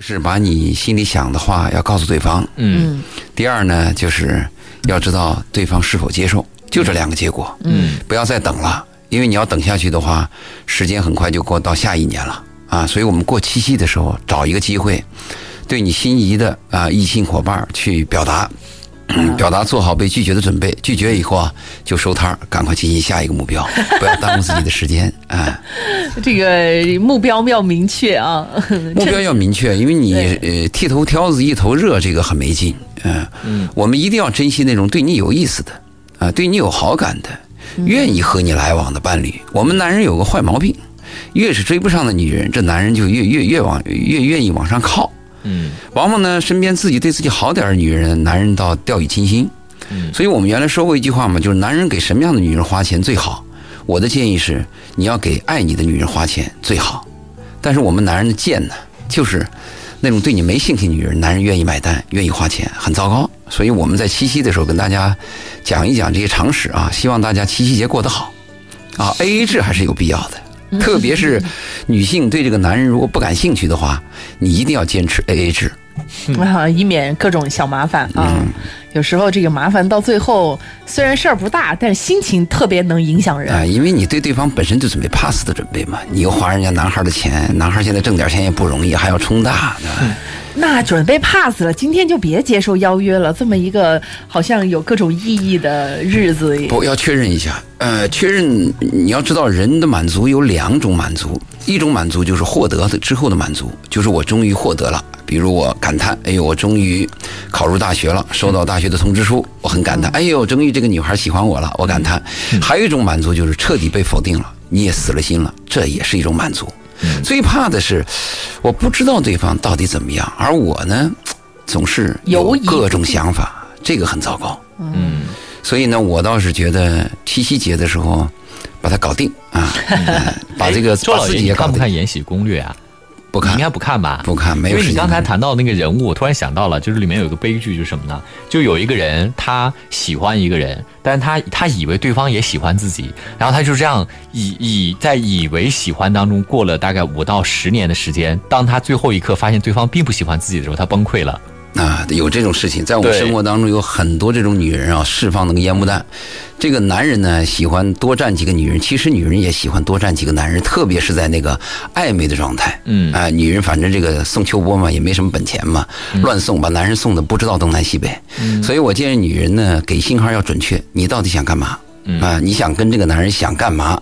是把你心里想的话要告诉对方。嗯第二呢，就是要知道对方是否接受，就这两个结果。嗯不要再等了，因为你要等下去的话，时间很快就过到下一年了啊。所以我们过七夕的时候，找一个机会，对你心仪的啊异性伙伴去表达。表达做好被拒绝的准备，拒绝以后啊，就收摊儿，赶快进行下一个目标，不要耽误自己的时间啊。这个目标要明确啊。目标要明确，因为你 呃剃头挑子一头热，这个很没劲。嗯、嗯我们一定要珍惜那种对你有意思的啊、对你有好感的，愿意和你来往的伴侣。我们男人有个坏毛病，越是追不上的女人，这男人就越越越往越愿意往上靠。嗯往往呢，身边自己对自己好点的女人，男人倒掉以轻心。嗯所以我们原来说过一句话嘛，就是男人给什么样的女人花钱最好？我的建议是，你要给爱你的女人花钱最好。但是我们男人的贱呢，就是那种对你没兴趣的女人，男人愿意买单，愿意花钱，很糟糕。所以我们在七夕的时候跟大家讲一讲这些常识啊，希望大家七夕节过得好啊。A A 制还是有必要的。特别是女性对这个男人如果不感兴趣的话，你一定要坚持 A A 制。啊，以免各种小麻烦啊。嗯有时候这个麻烦到最后，虽然事儿不大，但是心情特别能影响人。啊，因为你对对方本身就准备 pass 的准备嘛，你又花人家男孩的钱，男孩现在挣点钱也不容易，还要充大，对吧？那准备 pass 了，今天就别接受邀约了。这么一个好像有各种意义的日子，不要确认一下，呃，确认你要知道人的满足有两种满足，一种满足就是获得的之后的满足，就是我终于获得了，比如我感叹，哎呦，我终于考入大学了，收到大学的通知书，我很感叹，哎呦，终于这个女孩喜欢我了，我感叹。还有一种满足就是彻底被否定了，你也死了心了，这也是一种满足。最怕的是，我不知道对方到底怎么样，而我呢，总是有各种想法，这个很糟糕。嗯，所以呢，我倒是觉得七夕节的时候把它搞定啊，呃 把这个把自己也搞定看不看《。延禧攻略》啊？不看应该不看吧？不看，没有因为你刚才谈到那个人物，我突然想到了，就是里面有一个悲剧，就是什么呢？就有一个人他喜欢一个人，但是他他以为对方也喜欢自己，然后他就这样以以在以为喜欢当中过了大概五到十年的时间，当他最后一刻发现对方并不喜欢自己的时候，他崩溃了。啊，有这种事情，在我们生活当中有很多这种女人啊，释放那个烟幕弹。这个男人呢喜欢多占几个女人，其实女人也喜欢多占几个男人，特别是在那个暧昧的状态。嗯啊、女人反正这个送秋波嘛，也没什么本钱嘛，乱送把男人送的不知道东南西北。嗯所以我建议女人呢，给信号要准确，你到底想干嘛？啊、你想跟这个男人想干嘛？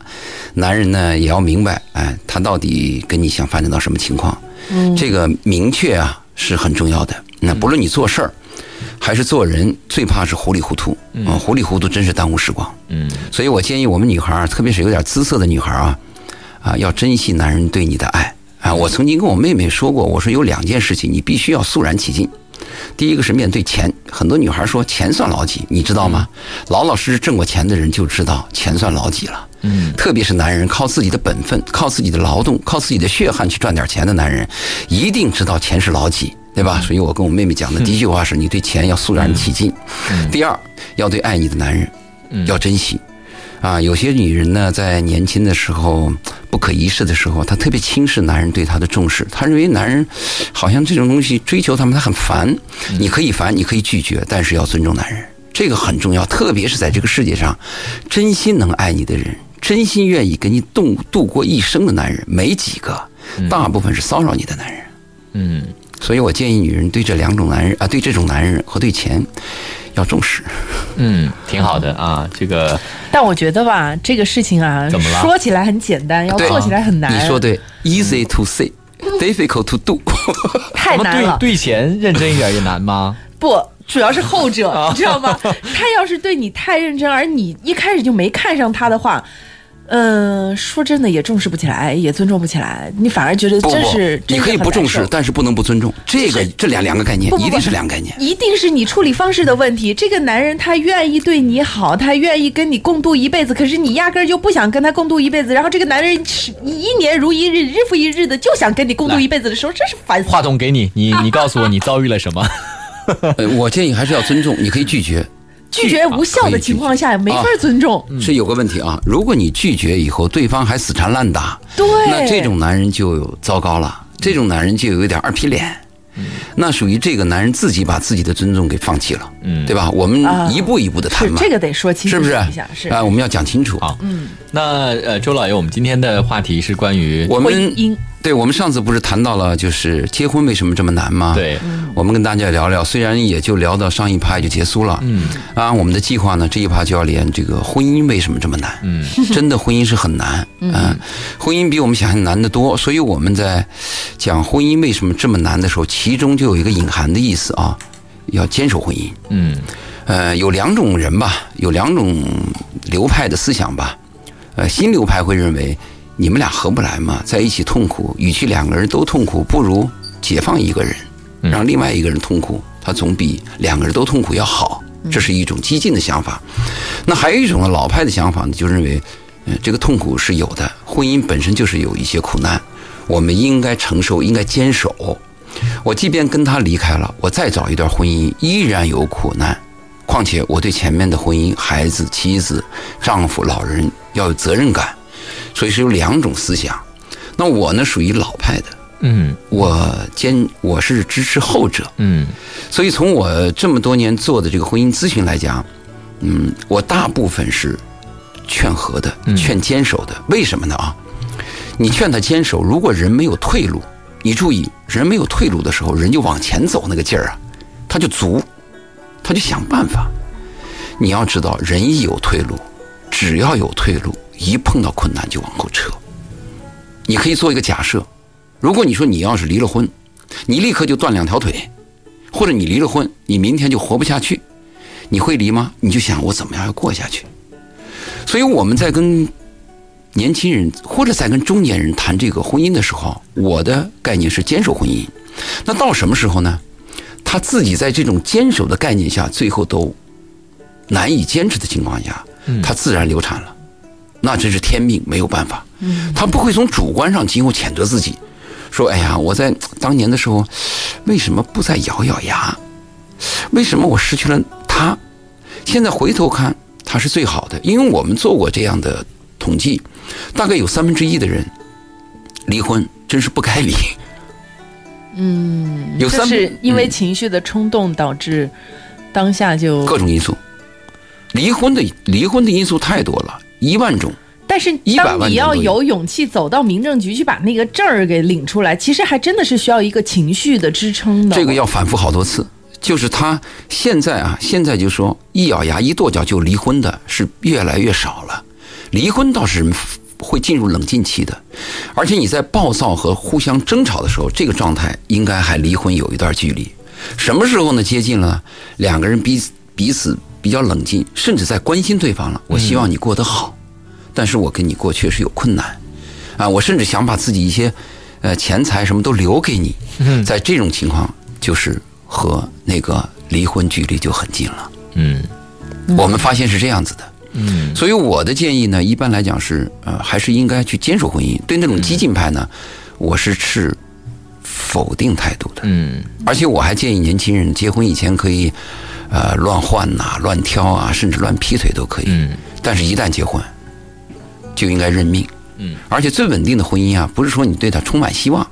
男人呢也要明白，哎，他到底跟你想发展到什么情况？嗯这个明确啊是很重要的。那不论你做事儿还是做人，最怕是糊里糊涂啊！糊里糊涂真是耽误时光。嗯所以我建议我们女孩儿，特别是有点姿色的女孩儿啊，啊，要珍惜男人对你的爱啊。我曾经跟我妹妹说过，我说有两件事情你必须要肃然起敬。第一个是面对钱，很多女孩说钱算老几，你知道吗？老老实实挣过钱的人就知道钱算老几了。嗯特别是男人靠自己的本分、靠自己的劳动、靠自己的血汗去赚点钱的男人，一定知道钱是老几，对吧？所以我跟我妹妹讲的第一句话是：你对钱要肃然起敬。第二，要对爱你的男人要珍惜。啊，有些女人呢，在年轻的时候不可一世的时候，她特别轻视男人对她的重视，她认为男人好像这种东西追求他们，她很烦。你可以烦，你可以拒绝，但是要尊重男人，这个很重要。特别是在这个世界上，真心能爱你的人，真心愿意跟你度度过一生的男人，没几个，大部分是骚扰你的男人。嗯，所以我建议女人对这两种男人啊，对这种男人和对钱要重视。嗯，挺好的啊，这个 但我觉得吧，这个事情啊，怎么了说起来很简单，要做起来很难。你说对，easy to say。Difficult to do，太难了。对对钱认真一点也难吗？不，主要是后者，你知道吗？他要是对你太认真，而你一开始就没看上他的话，嗯、说真的也重视不起来，也尊重不起来，你反而觉得不不真是，你可以不重视，但是不能不尊重。这个这两两个概念不不不一定是两个概念。一定是你处理方式的问题。这个男人他愿意对你好，他愿意跟你共度一辈子，可是你压根儿就不想跟他共度一辈子。然后这个男人是一年如一日，日复一日的就想跟你共度一辈子的时候，真是烦死了。话筒给你，你你告诉我你遭遇了什么？呃，我建议还是要尊重，你可以拒绝。拒绝无效的情况下，没法尊重。是有个问题啊，如果你拒绝以后，对方还死缠烂打，对那这种男人就糟糕了。这种男人就有一点二皮脸，那属于这个男人自己把自己的尊重给放弃了，嗯对吧？我们啊一步一步的谈嘛，是这个得说清楚是不是？啊，我们要讲清楚。嗯，那呃，周老爷，我们今天的话题是关于我们婚姻对我们上次不是谈到了，就是结婚为什么这么难吗？，对，我们跟大家聊聊，虽然也就聊到上一趴就结束了，嗯啊，我们的计划呢，这一趴就要连这个婚姻为什么这么难？嗯 真的婚姻是很难，嗯、婚姻比我们想象难得多。所以我们在讲婚姻为什么这么难的时候，其中就有一个隐含的意思啊，要坚守婚姻。嗯呃，有两种人吧，有两种流派的思想吧。呃，新流派会认为你们俩合不来嘛，在一起痛苦，与其两个人都痛苦，不如解放一个人，让另外一个人痛苦，他总比两个人都痛苦要好。这是一种激进的想法。那还有一种呢，老派的想法呢，就认为，呃，这个痛苦是有的，婚姻本身就是有一些苦难，我们应该承受，应该坚守。我即便跟他离开了，我再找一段婚姻，依然有苦难。况且我对前面的婚姻、孩子、妻子、丈夫、老人要有责任感，所以是有两种思想。那我呢，属于老派的，嗯我坚我是支持后者。嗯所以从我这么多年做的这个婚姻咨询来讲，嗯，我大部分是劝和的，劝坚守的。为什么呢啊？你劝他坚守，如果人没有退路，你注意，人没有退路的时候，人就往前走那个劲儿啊，他就足，他就想办法。你要知道，人一有退路，只要有退路，一碰到困难就往后撤。你可以做一个假设，如果你说你要是离了婚，你立刻就断两条腿，或者你离了婚，你明天就活不下去，你会离吗？你就想我怎么样要过下去。所以我们在跟年轻人或者在跟中年人谈这个婚姻的时候，我的概念是坚守婚姻。那到什么时候呢？他自己在这种坚守的概念下，最后都难以坚持的情况下，他自然流产了。那真是天命，没有办法。嗯他不会从主观上今后谴责自己，说：“哎呀，我在当年的时候，为什么不再咬咬牙？为什么我失去了他？现在回头看，他是最好的。因为我们做过这样的统计，大概有三分之一的人离婚真是不该离。嗯，有就三是因为嗯情绪的冲动导致当下就，各种因素，离婚的离婚的因素太多了，一万种。但是当你要有勇气走到民政局去把那个证儿给领出来，其实还真的是需要一个情绪的支撑的。这个要反复好多次。就是他现在啊，现在就说一咬牙一跺脚就离婚的是越来越少了，离婚倒是会进入冷静期的，而且你在暴躁和互相争吵的时候，这个状态应该还离婚有一段距离。什么时候呢？接近了，两个人彼此彼此比较冷静，甚至在关心对方了。我希望你过得好，但是我跟你过确实有困难，啊，我甚至想把自己一些呃钱财什么都留给你。在这种情况，就是和那个离婚距离就很近了。嗯我们发现是这样子的。嗯所以我的建议呢，一般来讲是，呃，还是应该去坚守婚姻。对那种激进派呢，我是持否定态度的。嗯而且我还建议年轻人结婚以前可以，呃，乱换呐、乱挑啊，甚至乱劈腿都可以。嗯但是，一旦结婚，就应该认命。嗯，而且最稳定的婚姻啊，不是说你对他充满希望，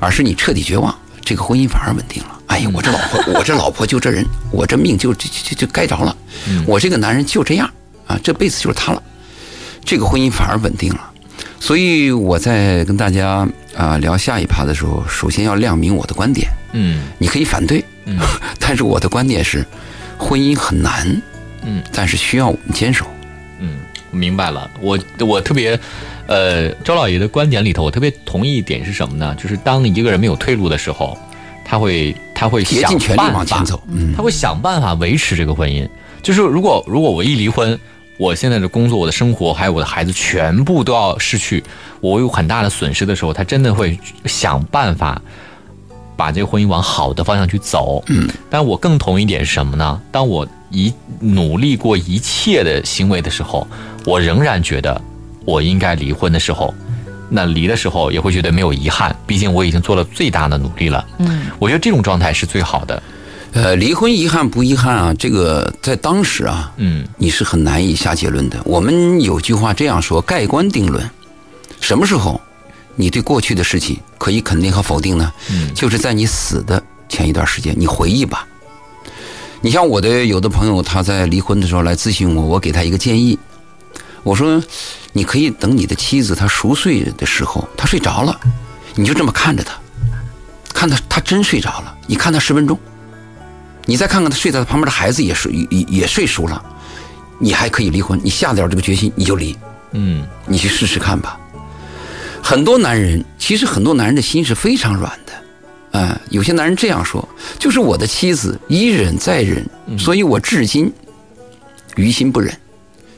而是你彻底绝望，这个婚姻反而稳定了。哎呀，我这老婆，我这老婆就这人，我这命就就就就该着了，我这个男人就这样啊，这辈子就是他了，这个婚姻反而稳定了。所以我在跟大家啊、聊下一趴的时候，首先要亮明我的观点。嗯你可以反对，嗯 但是我的观点是，婚姻很难，嗯，但是需要我们坚守。嗯，明白了。我我特别，呃，周老爷的观点里头，我特别同意一点是什么呢？就是当一个人没有退路的时候，他会他会想竭尽全力往前走，嗯他会想办法维持这个婚姻。就是如果如果我一离婚，我现在的工作、我的生活还有我的孩子全部都要失去，我有很大的损失的时候，他真的会想办法把这个婚姻往好的方向去走。嗯，但我更同意一点是什么呢？当我一努力过一切的行为的时候，我仍然觉得我应该离婚的时候，那离的时候也会觉得没有遗憾，毕竟我已经做了最大的努力了。嗯，我觉得这种状态是最好的。呃，离婚遗憾不遗憾啊？这个在当时啊，嗯你是很难以下结论的。我们有句话这样说：盖棺定论。什么时候你对过去的事情可以肯定和否定呢？嗯就是在你死的前一段时间，你回忆吧。你像我的有的朋友，他在离婚的时候来咨询我，我给他一个建议，我说你可以等你的妻子她熟睡的时候，她睡着了，你就这么看着她，看她她真睡着了，你看她十分钟，你再看看他睡在他旁边的孩子也睡也也睡熟了，你还可以离婚，你下得了这个决心你就离，嗯你去试试看吧。很多男人，其实很多男人的心是非常软的，啊、有些男人这样说，就是我的妻子一忍再忍，所以我至今于心不忍。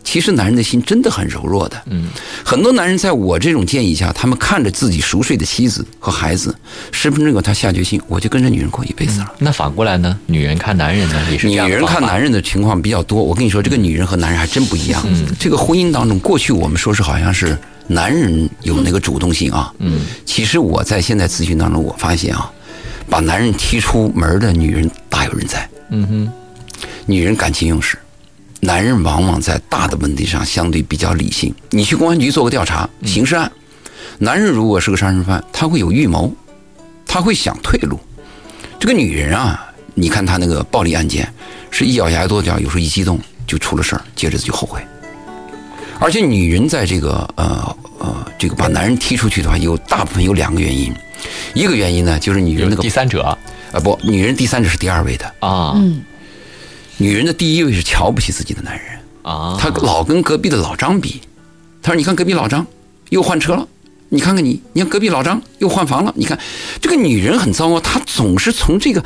其实男人的心真的很柔弱的，嗯，很多男人在我这种建议下，他们看着自己熟睡的妻子和孩子，十分钟以后他下决心，我就跟着女人过一辈子了。那反过来呢？女人看男人呢，也是这女人看男人的情况比较多，我跟你说，这个女人和男人还真不一样。这个婚姻当中，过去我们说是好像是男人有那个主动性啊，嗯，其实我在现在咨询当中，我发现啊，把男人踢出门的女人大有人在。嗯哼，女人感情用事，男人往往在大的问题上相对比较理性。你去公安局做个调查，刑事案，男人如果是个杀人犯，他会有预谋，他会想退路。这个女人啊，你看她那个暴力案件，是一咬牙跺脚，有时候一激动就出了事儿，接着就后悔。而且女人在这个呃呃这个把男人踢出去的话，有大部分有两个原因，一个原因呢就是女人有那个第三者啊不，女人第三者是第二位的，啊嗯，女人的第一位是瞧不起自己的男人。啊，他老跟隔壁的老张比，她说：“你看隔壁老张又换车了，你看看你，你看隔壁老张又换房了，你看这个女人很糟糕，她总是从这个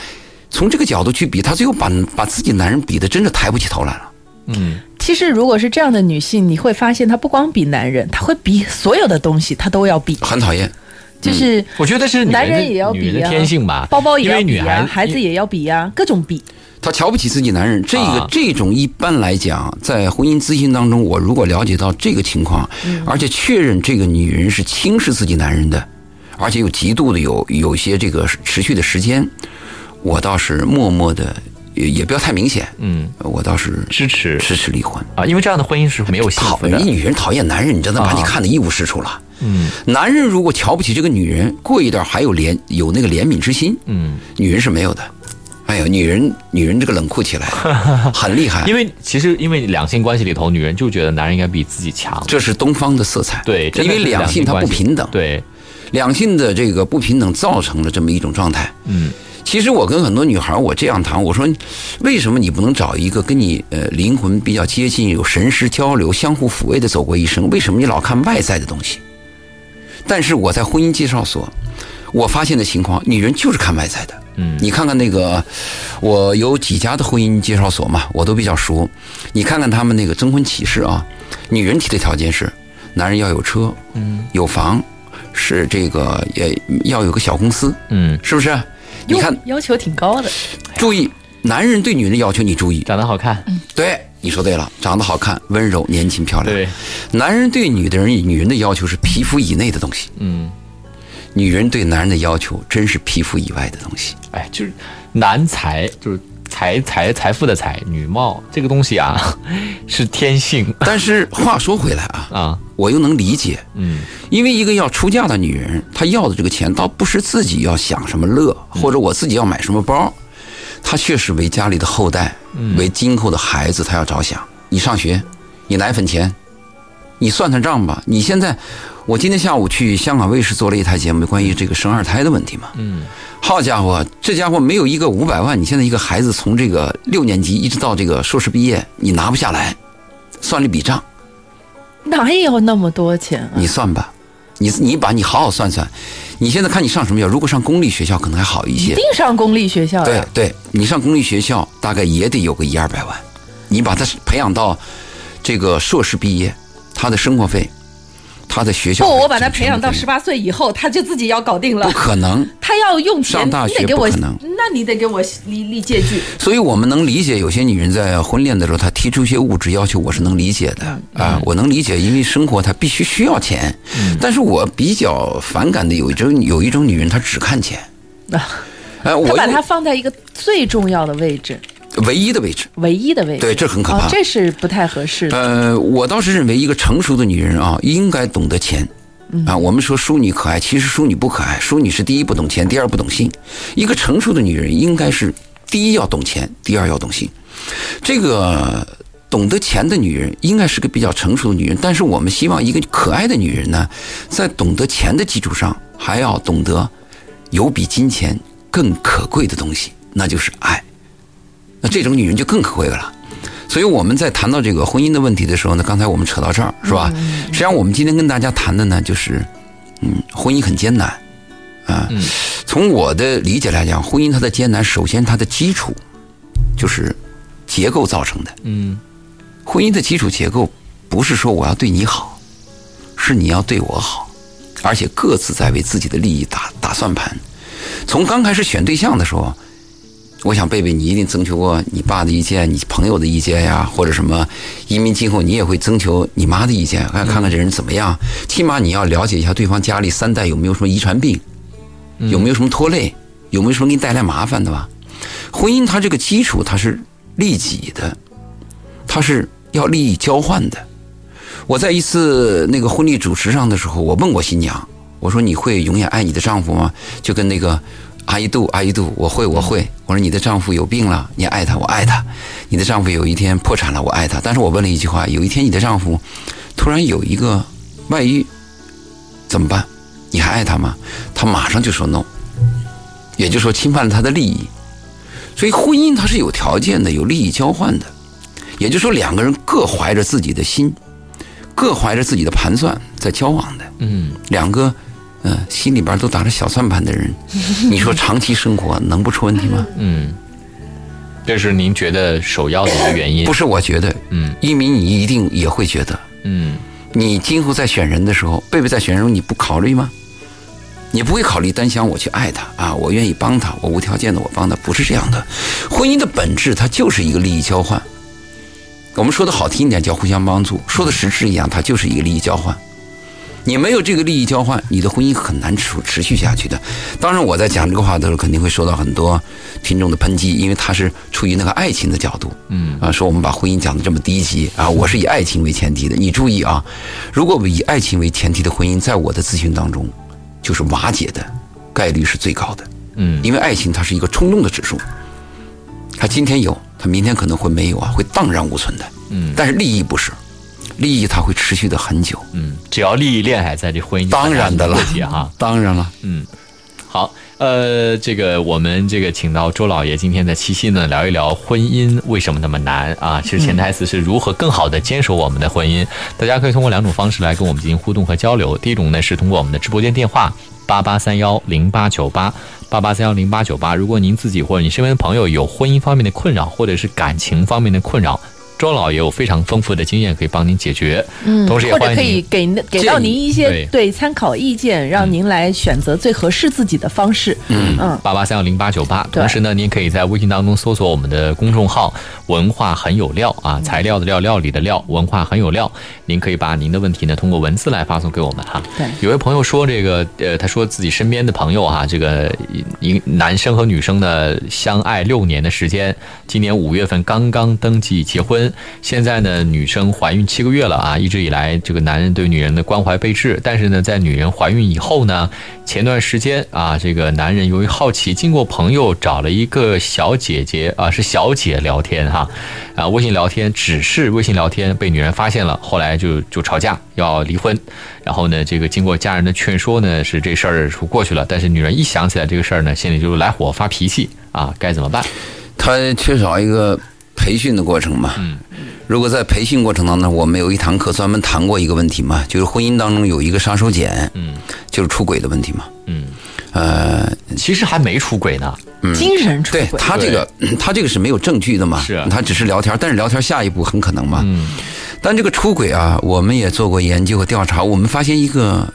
从这个角度去比，她最后把把自己男人比的真的抬不起头来了。嗯其实如果是这样的女性，你会发现她不光比男人，她会比所有的东西，她都要比，很讨厌。就是我觉得是男人也要女人的比呀，天性吧，包包也要比孩子也要比呀，各种比。她瞧不起自己男人，这个、啊。这种一般来讲，在婚姻咨询当中，我如果了解到这个情况，而且确认这个女人是轻视自己男人的，而且有极度的有有些这个持续的时间，我倒是默默的，也也不要太明显，嗯。我倒是支持。支持离婚。啊，因为这样的婚姻是没有幸讨福的。你。女人讨厌男人，你真的把你啊看得一无是处了。嗯。男人如果瞧不起这个女人，过一段还有怜有那个怜悯之心，嗯，女人是没有的。哎呦，女人女人这个冷酷起来 很厉害，因为其实因为两性关系里头，女人就觉得男人应该比自己强。这是东方的色彩。对，因为两性它不平等，对，两性的这个不平等造成了这么一种状态。嗯其实我跟很多女孩我这样谈，我说为什么你不能找一个跟你呃灵魂比较接近、有神识交流、相互抚慰的走过一生？为什么你老看外在的东西？但是我在婚姻介绍所，我发现的情况，女人就是看外在的。嗯。你看看那个，我有几家的婚姻介绍所嘛，我都比较熟。你看看他们那个征婚启事啊，女人提的条件是，男人要有车，嗯。有房，是这个也要有个小公司，嗯，是不是？你看，要求挺高的，注意，男人对女人的要求，你注意，长得好看，对，你说对了，长得好看、温柔、年轻、漂亮。对，男人对女的人、女人的要求是皮肤以内的东西，嗯，女人对男人的要求真是皮肤以外的东西。哎，就是男财，就是财财财富的财，女貌这个东西啊，是天性。但是话说回来啊，啊，我又能理解，嗯。因为一个要出嫁的女人，她要的这个钱，倒不是自己要享什么乐，或者我自己要买什么包，她确实为家里的后代，为今后的孩子，她要着想。你上学，你奶粉钱，你算算账吧。你现在，我今天下午去香港卫视做了一台节目，关于这个生二胎的问题嘛。嗯，好家伙，这家伙没有一个五百万，你现在一个孩子从这个六年级一直到这个硕士毕业，你拿不下来，算了一笔账。哪有那么多钱啊？你算吧，你你把你好好算算，你现在看你上什么学校？如果上公立学校可能还好一些一定，上公立学校。对对，你上公立学校大概也得有个一二百万，你把他培养到这个硕士毕业，他的生活费，他的学校不，我把他培养到十八岁以后，他就自己要搞定了不。可能。他要用钱，上大学你得给我不可能，那你得给我立立借据。所以我们能理解有些女人在婚恋的时候，她提出一些物质要求，我是能理解的嗯啊，我能理解，因为生活她必须需要钱。但是我比较反感的有一种有一种女人，她只看钱。啊，哎，我把它放在一个最重要的位置，唯一的位置。唯一的位置。对，这很可怕。哦，这是不太合适的。呃，我倒是认为一个成熟的女人啊，应该懂得钱，啊。我们说淑女可爱，其实淑女不可爱。淑女是第一不懂钱，第二不懂性。一个成熟的女人应该是第一要懂钱，第二要懂性。这个懂得钱的女人应该是个比较成熟的女人，但是我们希望一个可爱的女人呢，在懂得钱的基础上，还要懂得有比金钱更可贵的东西，那就是爱。那这种女人就更可贵了。所以我们在谈到这个婚姻的问题的时候呢，刚才我们扯到这儿是吧？实际上我们今天跟大家谈的呢，就是嗯，婚姻很艰难啊。从我的理解来讲，婚姻它的艰难，首先它的基础就是结构造成的。嗯婚姻的基础结构不是说我要对你好，是你要对我好，而且各自在为自己的利益打打算盘。从刚开始选对象的时候，我想贝贝你一定征求过你爸的意见、你朋友的意见呀，或者什么移民今后你也会征求你妈的意见，看看看这人怎么样。起码你要了解一下对方家里三代有没有什么遗传病，有没有什么拖累，有没有什么给你带来麻烦的吧。婚姻它这个基础它是利己的，它是要利益交换的。我在一次那个婚礼主持上的时候，我问过新娘，我说你会永远爱你的丈夫吗？就跟那个阿姨杜阿姨杜，我会我会。我说你的丈夫有病了，你爱他，我爱他。你的丈夫有一天破产了，我爱他。但是我问了一句话，有一天你的丈夫突然有一个外遇，怎么办？你还爱他吗？他马上就说 no，也就是说侵犯了他的利益。所以婚姻它是有条件的，有利益交换的，也就是说两个人各怀着自己的心，各怀着自己的盘算在交往的。嗯两个，嗯、心里边都打着小算盘的人，你说长期生活能不出问题吗？嗯，这是您觉得首要的一个原因。不是，我觉得，嗯一鸣你一定也会觉得，嗯你今后在选人的时候，贝贝在选人时候你不考虑吗？你不会考虑单想我去爱他啊，我愿意帮他，我无条件的我帮他，不是这样的。婚姻的本质它就是一个利益交换。我们说的好听一点叫互相帮助，说的实质一样，它就是一个利益交换。你没有这个利益交换，你的婚姻很难持持续下去的。当然，我在讲这个话的时候，肯定会受到很多听众的抨击，因为他是出于那个爱情的角度，嗯啊，说我们把婚姻讲的这么低级啊，我是以爱情为前提的。你注意啊，如果以爱情为前提的婚姻，在我的咨询当中，就是瓦解的概率是最高的，嗯因为爱情它是一个冲动的指数，它今天有，它明天可能会没有啊，会荡然无存的。嗯但是利益不是，利益它会持续的很久。嗯，只要利益链还在，这婚姻当然的了哈。当然了，嗯，好，呃，这个我们这个请到周老爷今天在七夕呢聊一聊婚姻为什么那么难啊？其实潜台词是如何更好的坚守我们的婚姻。大家可以通过两种方式来跟我们进行互动和交流。第一种呢是通过我们的直播间电话八八三幺零八九八八八三幺零八九八。如果您自己或者你身边的朋友有婚姻方面的困扰，或者是感情方面的困扰。周老也有非常丰富的经验可以帮您解决，嗯，同时也或者可以给给到您一些对对参考意见，让您来选择最合适自己的方式。嗯嗯，八八三幺零八九八。同时呢，您也可以在微信当中搜索我们的公众号“文化很有料”啊，材料的料，料理的料，文化很有料。您可以把您的问题呢通过文字来发送给我们哈。对。有位朋友说这个呃，他说自己身边的朋友哈，这个一男生和女生呢相爱六年的时间，今年五月份刚刚登记结婚，现在呢女生怀孕七个月了啊，一直以来这个男人对女人的关怀备至，但是呢在女人怀孕以后呢，前段时间啊，这个男人由于好奇，经过朋友找了一个小姐姐啊，是小姐聊天哈，啊微信聊天，只是微信聊天被女人发现了，后来就就吵架要离婚，然后呢，这个经过家人的劝说呢，是这事儿是过去了，但是女人一想起来这个事儿呢，心里就来火发脾气啊，该怎么办？她缺少一个培训的过程嘛。嗯如果在培训过程当中，我们有一堂课专门谈过一个问题嘛，就是婚姻当中有一个杀手锏，嗯就是出轨的问题嘛。嗯，呃，其实还没出轨呢，精神出对轨。他这个，他这个是没有证据的嘛，是啊他只是聊天，但是聊天下一步很可能嘛。嗯但这个出轨啊，我们也做过研究和调查，我们发现一个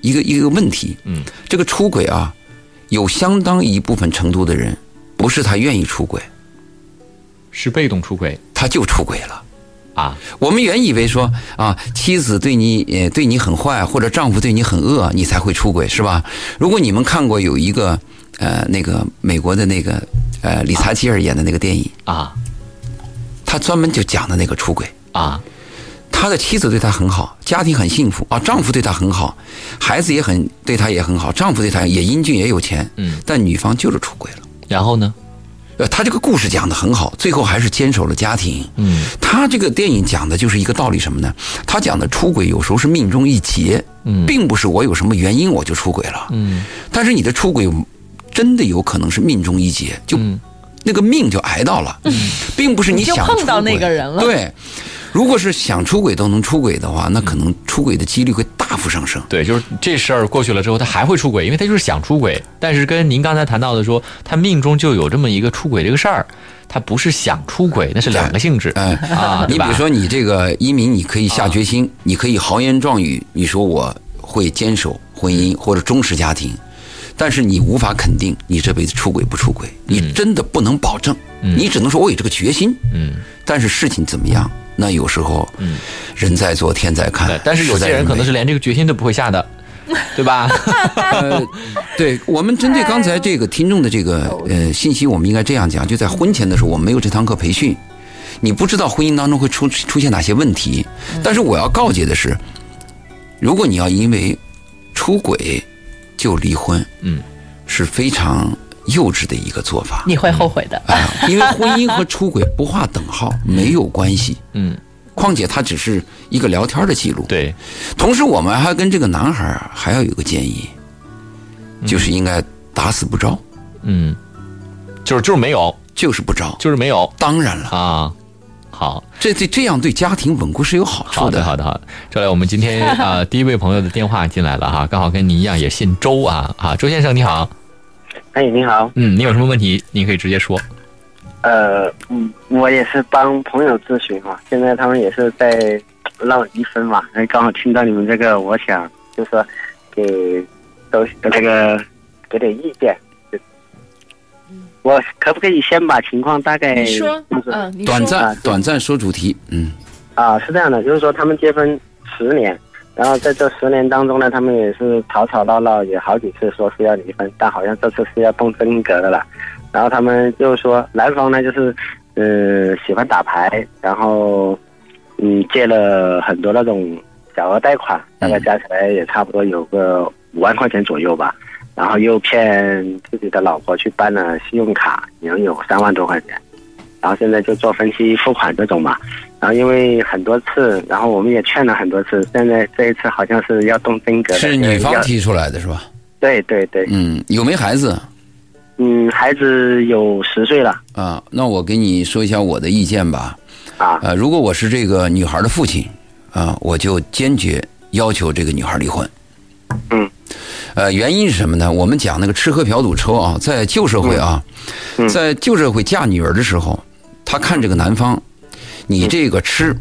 一个一个问题，嗯。这个出轨啊，有相当一部分程度的人，不是他愿意出轨，是被动出轨。他就出轨了。啊，我们原以为说啊，妻子对你呃对你很坏，或者丈夫对你很恶，你才会出轨，是吧？如果你们看过有一个呃那个美国的那个呃理查基尔演的那个电影，啊。他专门就讲的那个出轨，啊，他他的妻子对他很好，家庭很幸福啊，丈夫对他很好，孩子也很对他也很好，丈夫对他也英俊也有钱，嗯，但女方就是出轨了。然后呢？呃，他这个故事讲的很好，最后还是坚守了家庭。嗯，他这个电影讲的就是一个道理，什么呢？他讲的出轨有时候是命中一劫，嗯。并不是我有什么原因我就出轨了，嗯。但是你的出轨真的有可能是命中一劫，就嗯。那个命就挨到了，并不是你就想碰到那个人了。对，如果是想出轨都能出轨的话，那可能出轨的几率会大幅上升。对，就是这事儿过去了之后，他还会出轨，因为他就是想出轨。但是跟您刚才谈到的说，他命中就有这么一个出轨这个事儿，他不是想出轨，那是两个性质。嗯啊，你比如说，你这个一鸣，你可以下决心，你可以豪言壮语，你说我会坚守婚姻或者忠实家庭，但是你无法肯定你这辈子出轨不出轨，你真的不能保证，你只能说我有这个决心。嗯，但是事情怎么样，那有时候，人在做天在看。。但是有些人可能是连这个决心都不会下的，对吧？呃，对我们针对刚才这个听众的这个呃信息，我们应该这样讲：就在婚前的时候，我们没有这堂课培训，你不知道婚姻当中会出出现哪些问题。但是我要告诫的是，如果你要因为出轨就离婚，嗯，是非常幼稚的一个做法。你会后悔的。啊，因为婚姻和出轨不划等号，没有关系。嗯，况且它只是一个聊天的记录。对，同时，我们还跟这个男孩儿还要有个建议，就是应该打死不招，嗯，就是就是没有，就是不招。就是没有当然了，啊。好，这这这样对家庭稳固是有好处好的，好的，好的。这来，我们今天啊、呃 第一位朋友的电话进来了哈，刚好跟你一样也姓周啊啊，周先生你好，哎，你好，嗯，你有什么问题，你可以直接说。呃，嗯，我也是帮朋友咨询哈，现在他们也是在闹离婚嘛，然后刚好听到你们这个，我想就说给都那个给点意见。我可不可以先把情况大概你说，就是嗯，短暂短暂说主题，嗯。啊，是这样的，就是说他们结婚十年，然后在这十年当中呢，他们也是吵吵闹闹，也好几次说是要离婚，但好像这次是要动真格的了。然后他们就说，男方呢就是，呃，喜欢打牌，然后，嗯，借了很多那种小额贷款，大概加起来也差不多有个五万块钱左右吧。然后又骗自己的老婆去办了信用卡，能有三万多块钱。然后现在就做分期付款这种嘛。然后因为很多次，然后我们也劝了很多次，现在这一次好像是要动真格的。是女方提出来的是吧？对对对，嗯，有没孩子嗯，孩子有十岁了啊？那我给你说一下我的意见吧。啊，呃，如果我是这个女孩的父亲，啊，我就坚决要求这个女孩离婚。嗯，呃，原因是什么呢？我们讲那个吃喝嫖赌抽啊，在旧社会啊，嗯在旧社会嫁女儿的时候，他看这个男方，你这个吃，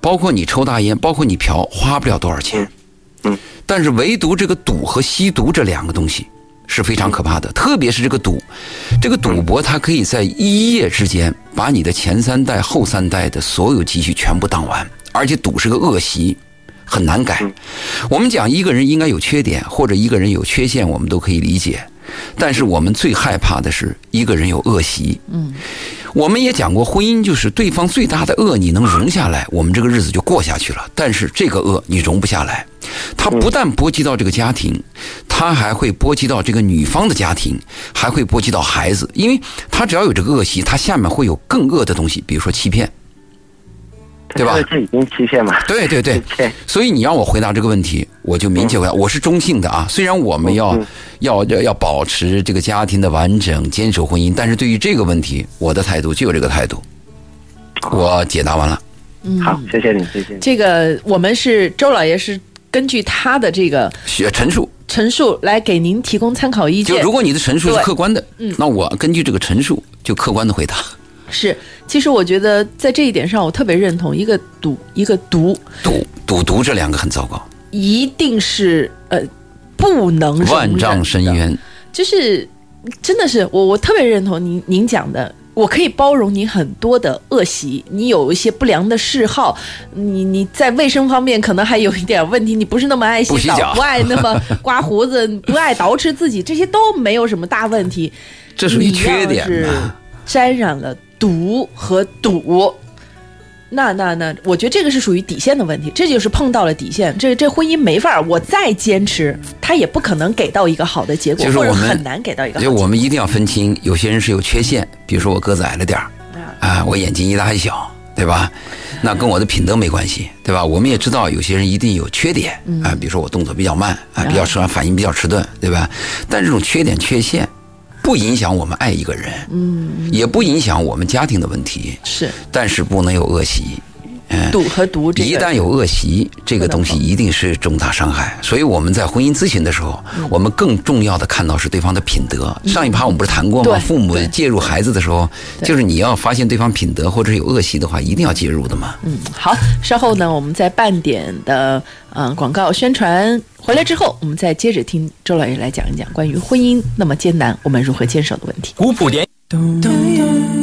包括你抽大烟，包括你嫖，花不了多少钱。嗯嗯但是唯独这个赌和吸毒这两个东西是非常可怕的，特别是这个赌，这个赌博它可以在一夜之间把你的前三代、后三代的所有积蓄全部当完，而且赌是个恶习，很难改。我们讲一个人应该有缺点，或者一个人有缺陷，我们都可以理解。但是我们最害怕的是一个人有恶习。嗯，我们也讲过，婚姻就是对方最大的恶，你能容下来，我们这个日子就过下去了。但是这个恶你容不下来，它不但波及到这个家庭，它还会波及到这个女方的家庭，还会波及到孩子，因为他只要有这个恶习，他下面会有更恶的东西，比如说欺骗。对吧这这已经欺骗嘛？对对对对，所以你让我回答这个问题，我就明确回答，我是中性的啊。虽然我们要嗯要要要保持这个家庭的完整，坚守婚姻，但是对于这个问题，我的态度就有这个态度。我解答完了，好，谢谢你，谢谢你。这个我们是周老爷是根据他的这个学陈述。陈述来给您提供参考意见。就如果你的陈述是客观的，嗯那我根据这个陈述就客观的回答。是，其实我觉得在这一点上，我特别认同，一个赌，一个毒，赌赌毒这两个很糟糕，一定是呃不能容万丈深渊。就是真的是我我特别认同您您讲的，我可以包容你很多的恶习，你有一些不良的嗜好，你你在卫生方面可能还有一点问题，你不是那么爱洗澡，不爱那么 刮胡子，不爱捯饬自己，这些都没有什么大问题。这属于缺点？沾染了毒和赌，那那那，我觉得这个是属于底线的问题，这就是碰到了底线，这这婚姻没法儿，我再坚持，他也不可能给到一个好的结果，或者就是我们很难给到一个好就的结果。我们一定要分清，有些人是有缺陷，比如说我个子矮了点儿啊，我眼睛一大一小，对吧？那跟我的品德没关系，对吧？我们也知道有些人一定有缺点嗯啊，比如说我动作比较慢啊，比较迟缓，反应比较迟钝，对吧？但这种缺点缺陷不影响我们爱一个人，嗯，也不影响我们家庭的问题，是。但是不能有恶习。嗯，赌和毒这个，一旦有恶习，这个东西一定是重大伤害。所以我们在婚姻咨询的时候，嗯我们更重要的看到是对方的品德。上一趴我们不是谈过吗？父母介入孩子的时候，就是你要发现对方品德或者是有恶习的话，一定要介入的嘛。嗯，好，稍后呢，我们在半点的嗯、呃广告宣传回来之后，我们再接着听周老爷来讲一讲关于婚姻那么艰难，我们如何坚守的问题。古朴点好，欢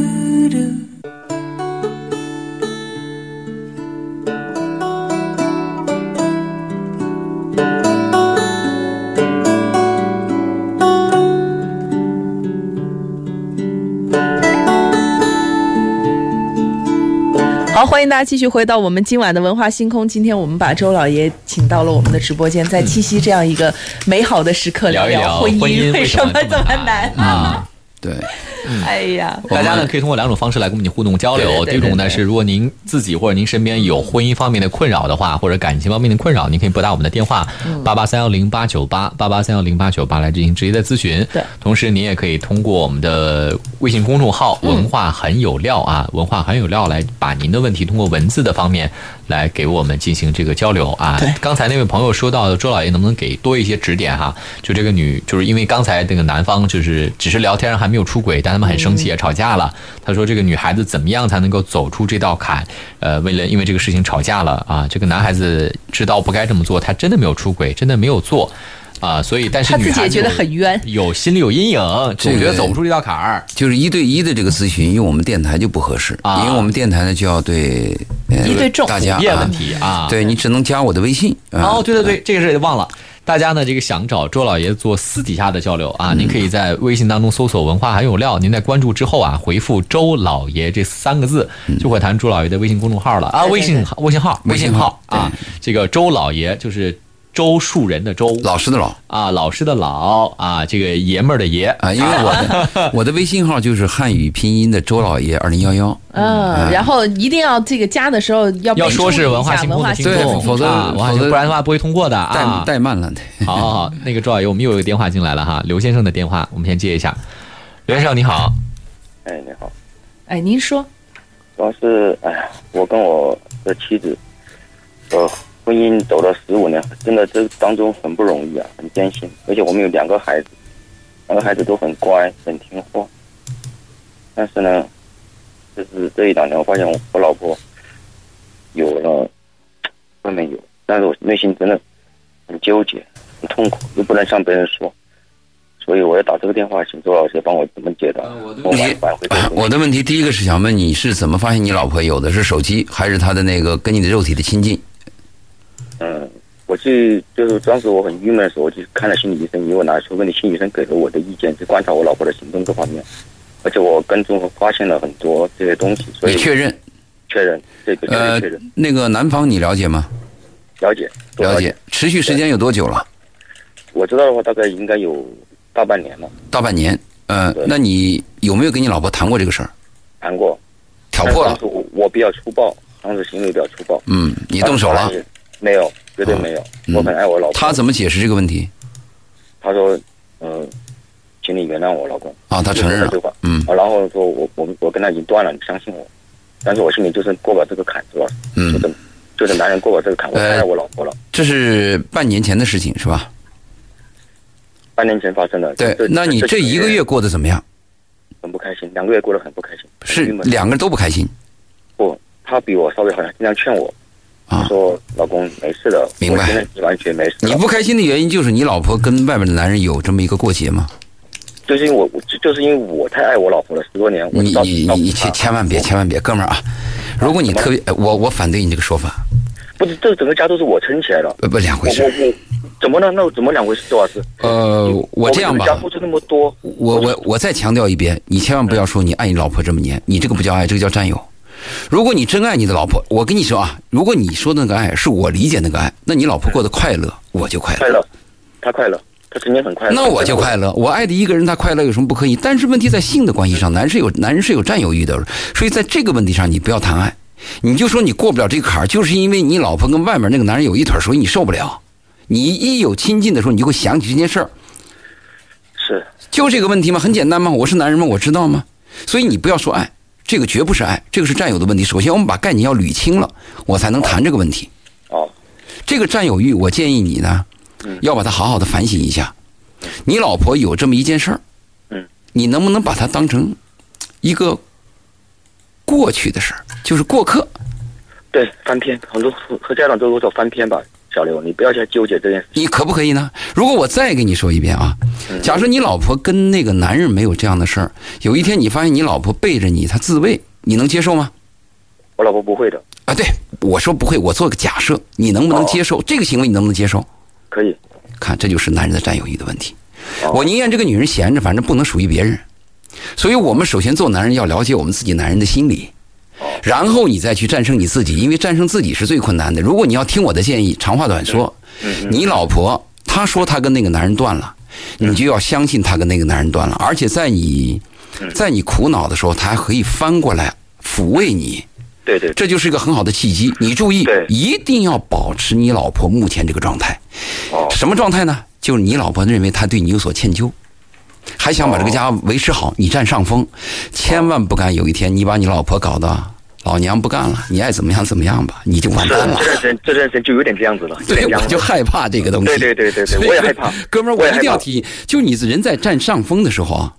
迎大家继续回到我们今晚的文化星空。今天我们把周老爷请到了我们的直播间，在七夕这样一个美好的时刻聊聊婚婚姻为为什么这么这么难？啊。对，哎呀，大家呢可以通过两种方式来跟我们互动交流。第一种呢是，如果您自己或者您身边有婚姻方面的困扰的话，或者感情方面的困扰，您可以拨打我们的电话嗯八八三幺零八九八八八三幺零八九八来进行直接的咨询。对同时您也可以通过我们的微信公众号“文化很有料”啊，文化很有料来把您的问题通过文字的方面来给我们进行这个交流啊。对刚才那位朋友说到，周老爷能不能给多一些指点哈？就这个女，就是因为刚才那个男方就是只是聊天还没有出轨，但他们很生气也吵架了。他说这个女孩子怎么样才能够走出这道坎？呃，为了因为这个事情吵架了啊，这个男孩子知道不该这么做，他真的没有出轨，真的没有做。啊，所以但是他自女孩子己也觉得很冤。有心里有阴影，总觉得走不出这道坎儿。就是一对一的这个咨询，用我们电台就不合适，啊因为我们电台呢就要对呃一对众大家问题啊，对你只能加我的微信啊。哦，对对对，这个事也忘了。大家呢，这个想找周老爷做私底下的交流啊，您可以在微信当中搜索“文化很有料”，您在关注之后啊，回复“周老爷”这三个字，就会弹周老爷的微信公众号了。啊，微信微信号微信号啊，这个周老爷就是周树人的周。老师的老。啊，老师的老。啊，这个爷们儿的爷。啊，因为我的 我的微信号就是汉语拼音的周老爷二零幺幺。嗯，然后一定要这个加的时候要要说是文化下星空的听文化星对众，否则啊，文化星否则不然的话不会通过的啊。怠。怠慢了，好好好，那个周老爷，我们又有一个电话进来了哈，刘先生的电话，我们先接一下。刘先生你好，哎，你好，哎，您说，主要是哎呀，我跟我的妻子，呃，婚姻走了十五年，真的这当中很不容易啊，很艰辛，而且我们有两个孩子，两个孩子都很乖，很听话，但是呢，就是这一两年，我发现我我老婆有了外面有，但是我内心真的很纠结，很痛苦，又不能向别人说。所以我要打这个电话，请周老师帮我怎么解答，我的我挽挽回这个东西我的问题第一个是想问你是怎么发现你老婆有的是手机，还是她的那个跟你的肉体的亲近？嗯，我去就是当时我很郁闷的时候，我去看了心理医生，因为我拿出问题，心理医生给了我的意见，去观察我老婆的行动各方面，而且我跟踪和发现了很多这些东西，所以你确认？确认这个呃确认，那个男方你了解吗？了解了解。持续时间有多久了？我知道的话，大概应该有大半年了，大半年。呃，那你有没有跟你老婆谈过这个事儿？谈过，挑破了当时，我我比较粗暴，当时行为比较粗暴，嗯，你动手了。？没有，绝对没有。嗯我很爱我老婆。他怎么解释这个问题？他说，嗯、请你原谅我老公。啊，他承认了。嗯啊，然后说我我我跟他已经断了，你相信我。但是我心里就是过不了这个坎，是吧嗯就，是就是男人过不了这个坎，我太爱我老婆了。这是半年前的事情是吧？半年前发生的。对这，那你这一个月过得怎么样？很不开心，两个月过得很不开心。是两个人都不开心不，他比我稍微好像经常劝我，他啊？说老公没事的，明白完全没事。你不开心的原因就是你老婆跟外面的男人有这么一个过节吗？就是因为我我就就是因为我太爱我老婆了，十多年，我你你你你千千万别千万别，哥们儿啊！如果你特别，呃我我反对你这个说法，不是这整个家都是我撑起来的。呃不两回事。我我我怎么了？那怎么两回事？周老师，呃，我这样吧家，付出那么多，我我我再强调一遍，你千万不要说你爱你老婆这么黏，你这个不叫爱，这个叫占有。如果你真爱你的老婆，我跟你说啊，如果你说的那个爱是我理解那个爱，那你老婆过得快乐，我就快乐。快乐，他快乐，她肯定很快乐。那我就快乐，我爱的一个人他快乐有什么不可以？但是问题在性的关系上，男是有男人是有占有欲的，所以在这个问题上你不要谈爱，你就说你过不了这个坎儿，就是因为你老婆跟外面那个男人有一腿，所以你受不了。你一有亲近的时候，你就会想起这件事儿，是就这个问题吗？很简单吗？我是男人吗？我知道吗？所以你不要说爱，这个绝不是爱，这个是占有的问题。首先我们把概念要捋清了，我才能谈这个问题。哦，这个占有欲，我建议你呢，要把它好好的反省一下。你老婆有这么一件事儿，嗯，你能不能把它当成一个过去的事儿，就是过客？对，翻篇，很多和和家长都说翻篇吧，小刘，你不要去纠结这件事。你可不可以呢？如果我再跟你说一遍啊，假设你老婆跟那个男人没有这样的事儿，有一天你发现你老婆背着你，她自慰，你能接受吗？我老婆不会的，啊，对，我说不会，我做个假设，你能不能接受、这个行为？你能不能接受？可以。看，这就是男人的占有欲的问题。哦我宁愿这个女人闲着，反正不能属于别人。所以我们首先做男人要了解我们自己男人的心理，然后你再去战胜你自己，因为战胜自己是最困难的。如果你要听我的建议，长话短说，你老婆她说她跟那个男人断了，你就要相信她跟那个男人断了，而且在你在你苦恼的时候，她还可以翻过来抚慰你。对对，这就是一个很好的契机。你注意，一定要保持你老婆目前这个状态。哦什么状态呢？就是你老婆认为她对你有所歉疚，还想把这个家维持好，你占上风，千万不敢有一天你把你老婆搞得老娘不干了，你爱怎么样怎么样吧，你就完蛋了这。段时间这段时间就有点这样子了，对，我就害怕这个东西。对对对对对我也害怕哥们儿，我一定要提，就你人在占上风的时候啊，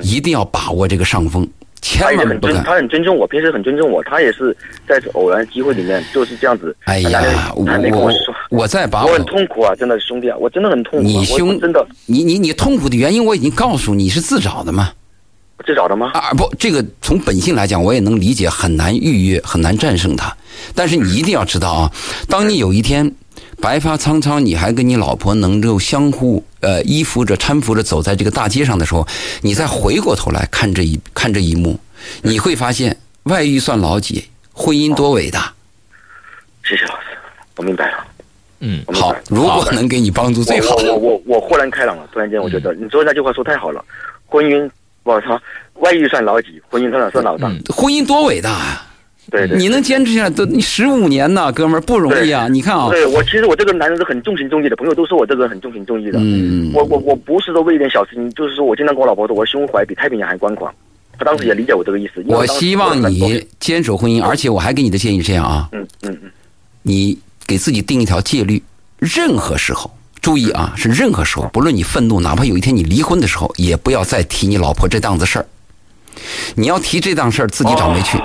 一定要把握这个上风，千万不敢。他很尊重我，平时很尊重我，他也是在偶然机会里面就是这样子。哎呀，我我说，我在把我很痛苦啊，真的兄弟啊，我真的很痛苦、你兄真的你你你痛苦的原因我已经告诉你是自找的嘛。自找的吗？啊，不，这个从本性来讲，我也能理解，很难逾越，很难战胜它。但是你一定要知道啊，当你有一天白发苍苍，你还跟你老婆能够相互呃依附着、搀扶着走在这个大街上的时候，你再回过头来看这一看这一幕，你会发现外遇算老几，婚姻多伟大。谢谢老师，我明白了。嗯，好如果能给你帮助最好我。我我我豁然开朗了，突然间我觉得你昨天那句话说太好了，婚姻我操，外遇算老几，婚姻算算老大。嗯婚姻多伟大啊！对对，你能坚持下来都你十五年呐，哥们儿不容易啊！你看啊，对我其实我这个男人是很重情重义的，朋友都说我这个人很重情重义的。嗯，我我我不是说为一点小事情，就是说我经常跟我老婆说，我胸怀比太平洋还宽广。她当时也理解我这个意思。我希望你坚守婚姻，而且我还给你的建议是这样啊，嗯嗯嗯，你给自己定一条戒律，任何时候注意啊，是任何时候，不论你愤怒，哪怕有一天你离婚的时候，也不要再提你老婆这档子事儿。你要提这档事儿，自己找没趣，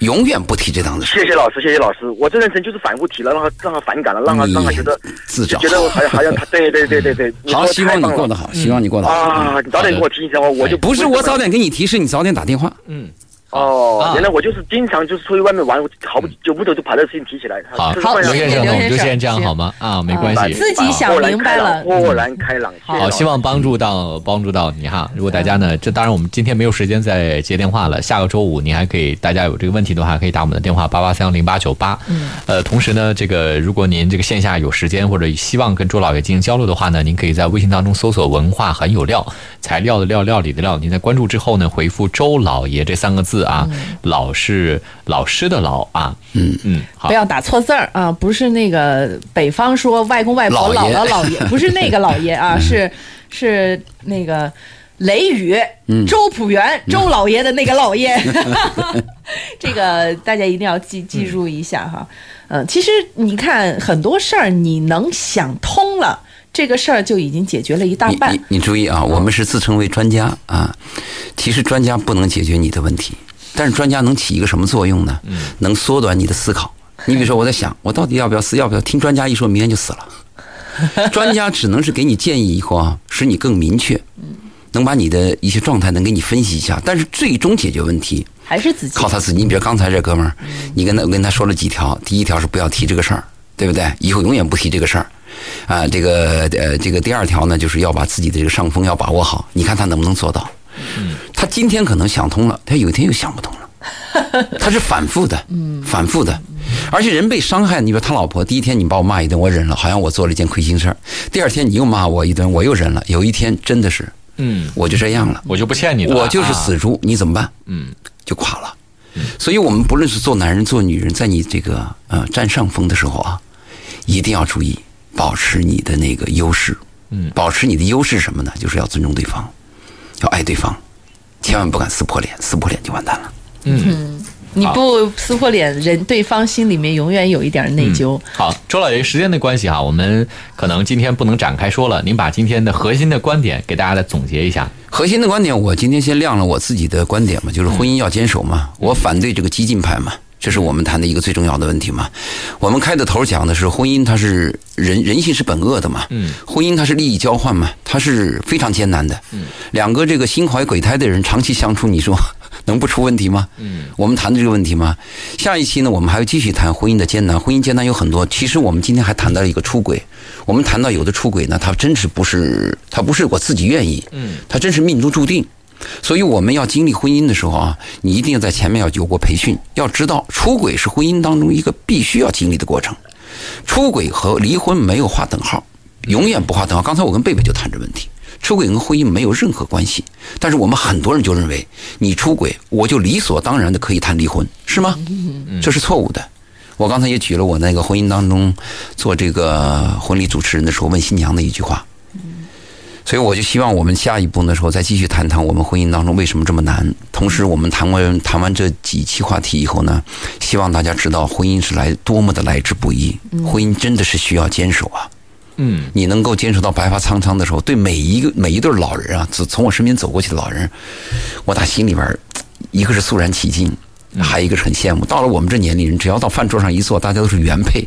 永远不提这档子事儿。谢谢老师，谢谢老师。我这段时间就是反复提了，让他让他反感了，让他让他觉得自找觉得我还还要他，对对对对对。好，希望你过得好，希望你过得好。啊！你早点给我提一下，我我就不是我早点点给你提示，你早点打电话。嗯，哦啊，原来我就是经常就是出去外面玩，我毫不久不久就把这个事情提起来。好，刘先生，那我们就先这样好吗？啊，没关系。自己想豁然明白开朗了。豁然开朗。好，希望帮助到帮助到你哈。如果大家呢，这当然我们今天没有时间再接电话了，下个周五你还可以，大家有这个问题的话，可以打我们的电话八八三幺零八九八。嗯，呃，同时呢，这个如果您这个线下有时间或者希望跟周老爷进行交流的话呢，您可以在微信当中搜索“文化很有料”，材料的料，料理的料。您在关注之后呢，回复“周老爷”这三个字啊，老是老师的老啊，嗯嗯，好不，要打错字儿啊！不是那个北方说外公外婆姥姥姥爷，不是那个姥爷啊，是是那个雷雨、周朴园、周老爷的那个老爷。这个大家一定要记记住一下哈。嗯，其实你看很多事儿，你能想通了，这个事儿就已经解决了一大半你你。你注意啊，我们是自称为专家啊，其实专家不能解决你的问题，但是专家能起一个什么作用呢？能缩短你的思考。你比如说，我在想，我到底要不要死？要不要听专家一说，明天就死了？专家只能是给你建议以后啊，使你更明确，能把你的一些状态能给你分析一下，但是最终解决问题还是自己靠他自己。你比如刚才这哥们儿，你跟他我跟他说了几条，第一条是不要提这个事儿，对不对？以后永远不提这个事儿。啊，这个呃，这个第二条呢，就是要把自己的这个上风要把握好。你看他能不能做到？他今天可能想通了，他有一天又想不通了。他是反复的，嗯反复的。而且人被伤害，你说他老婆第一天你把我骂一顿，我忍了，好像我做了一件亏心事儿；第二天你又骂我一顿，我又忍了。有一天真的是，嗯，我就这样了，我就不欠你的了，我就是啊死猪，你怎么办？嗯，就垮了。所以，我们不论是做男人做女人，在你这个呃占上风的时候啊，一定要注意保持你的那个优势。嗯保持你的优势什么呢？就是要尊重对方，要爱对方，千万不敢撕破脸，撕破脸就完蛋了。嗯你不撕破脸，人对方心里面永远有一点内疚。好，周老爷，时间的关系啊，我们可能今天不能展开说了，您把今天的核心的观点给大家来总结一下。核心的观点，我今天先亮了我自己的观点嘛，就是婚姻要坚守嘛，我反对这个激进派嘛，这是我们谈的一个最重要的问题嘛。我们开的头讲的是婚姻，它是人人性是本恶的嘛，嗯，婚姻它是利益交换嘛，它是非常艰难的，嗯，两个这个心怀鬼胎的人长期相处，你说 能不出问题吗？嗯，我们谈的这个问题吗？下一期呢，我们还要继续谈婚姻的艰难。婚姻艰难有很多，其实我们今天还谈到了一个出轨。我们谈到有的出轨呢，他真是不是他不是我自己愿意，嗯，他真是命中注定。所以我们要经历婚姻的时候啊，你一定要在前面要有过培训，要知道出轨是婚姻当中一个必须要经历的过程。出轨和离婚没有划等号，永远不划等号。刚才我跟贝贝就谈这问题，出轨跟婚姻没有任何关系。但是我们很多人就认为，你出轨，我就理所当然的可以谈离婚，是吗？这是错误的。我刚才也举了我那个婚姻当中做这个婚礼主持人的时候问新娘的一句话。所以我就希望我们下一步的时候再继续谈谈我们婚姻当中为什么这么难。同时，我们谈完谈完这几期话题以后呢，希望大家知道婚姻是来多么的来之不易，婚姻真的是需要坚守啊。嗯，你能够坚守到白发苍苍的时候，对每一个每一对老人啊，自从我身边走过去的老人，我打心里边，一个是肃然起敬，还一个是很羡慕。到了我们这年龄人，只要到饭桌上一坐，大家都是原配，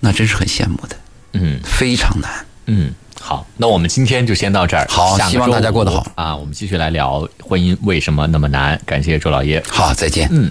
那真是很羡慕的，嗯非常难。嗯，好，那我们今天就先到这儿。好希望大家过得好啊！我们继续来聊婚姻为什么那么难。感谢周老爷。好，再见。嗯。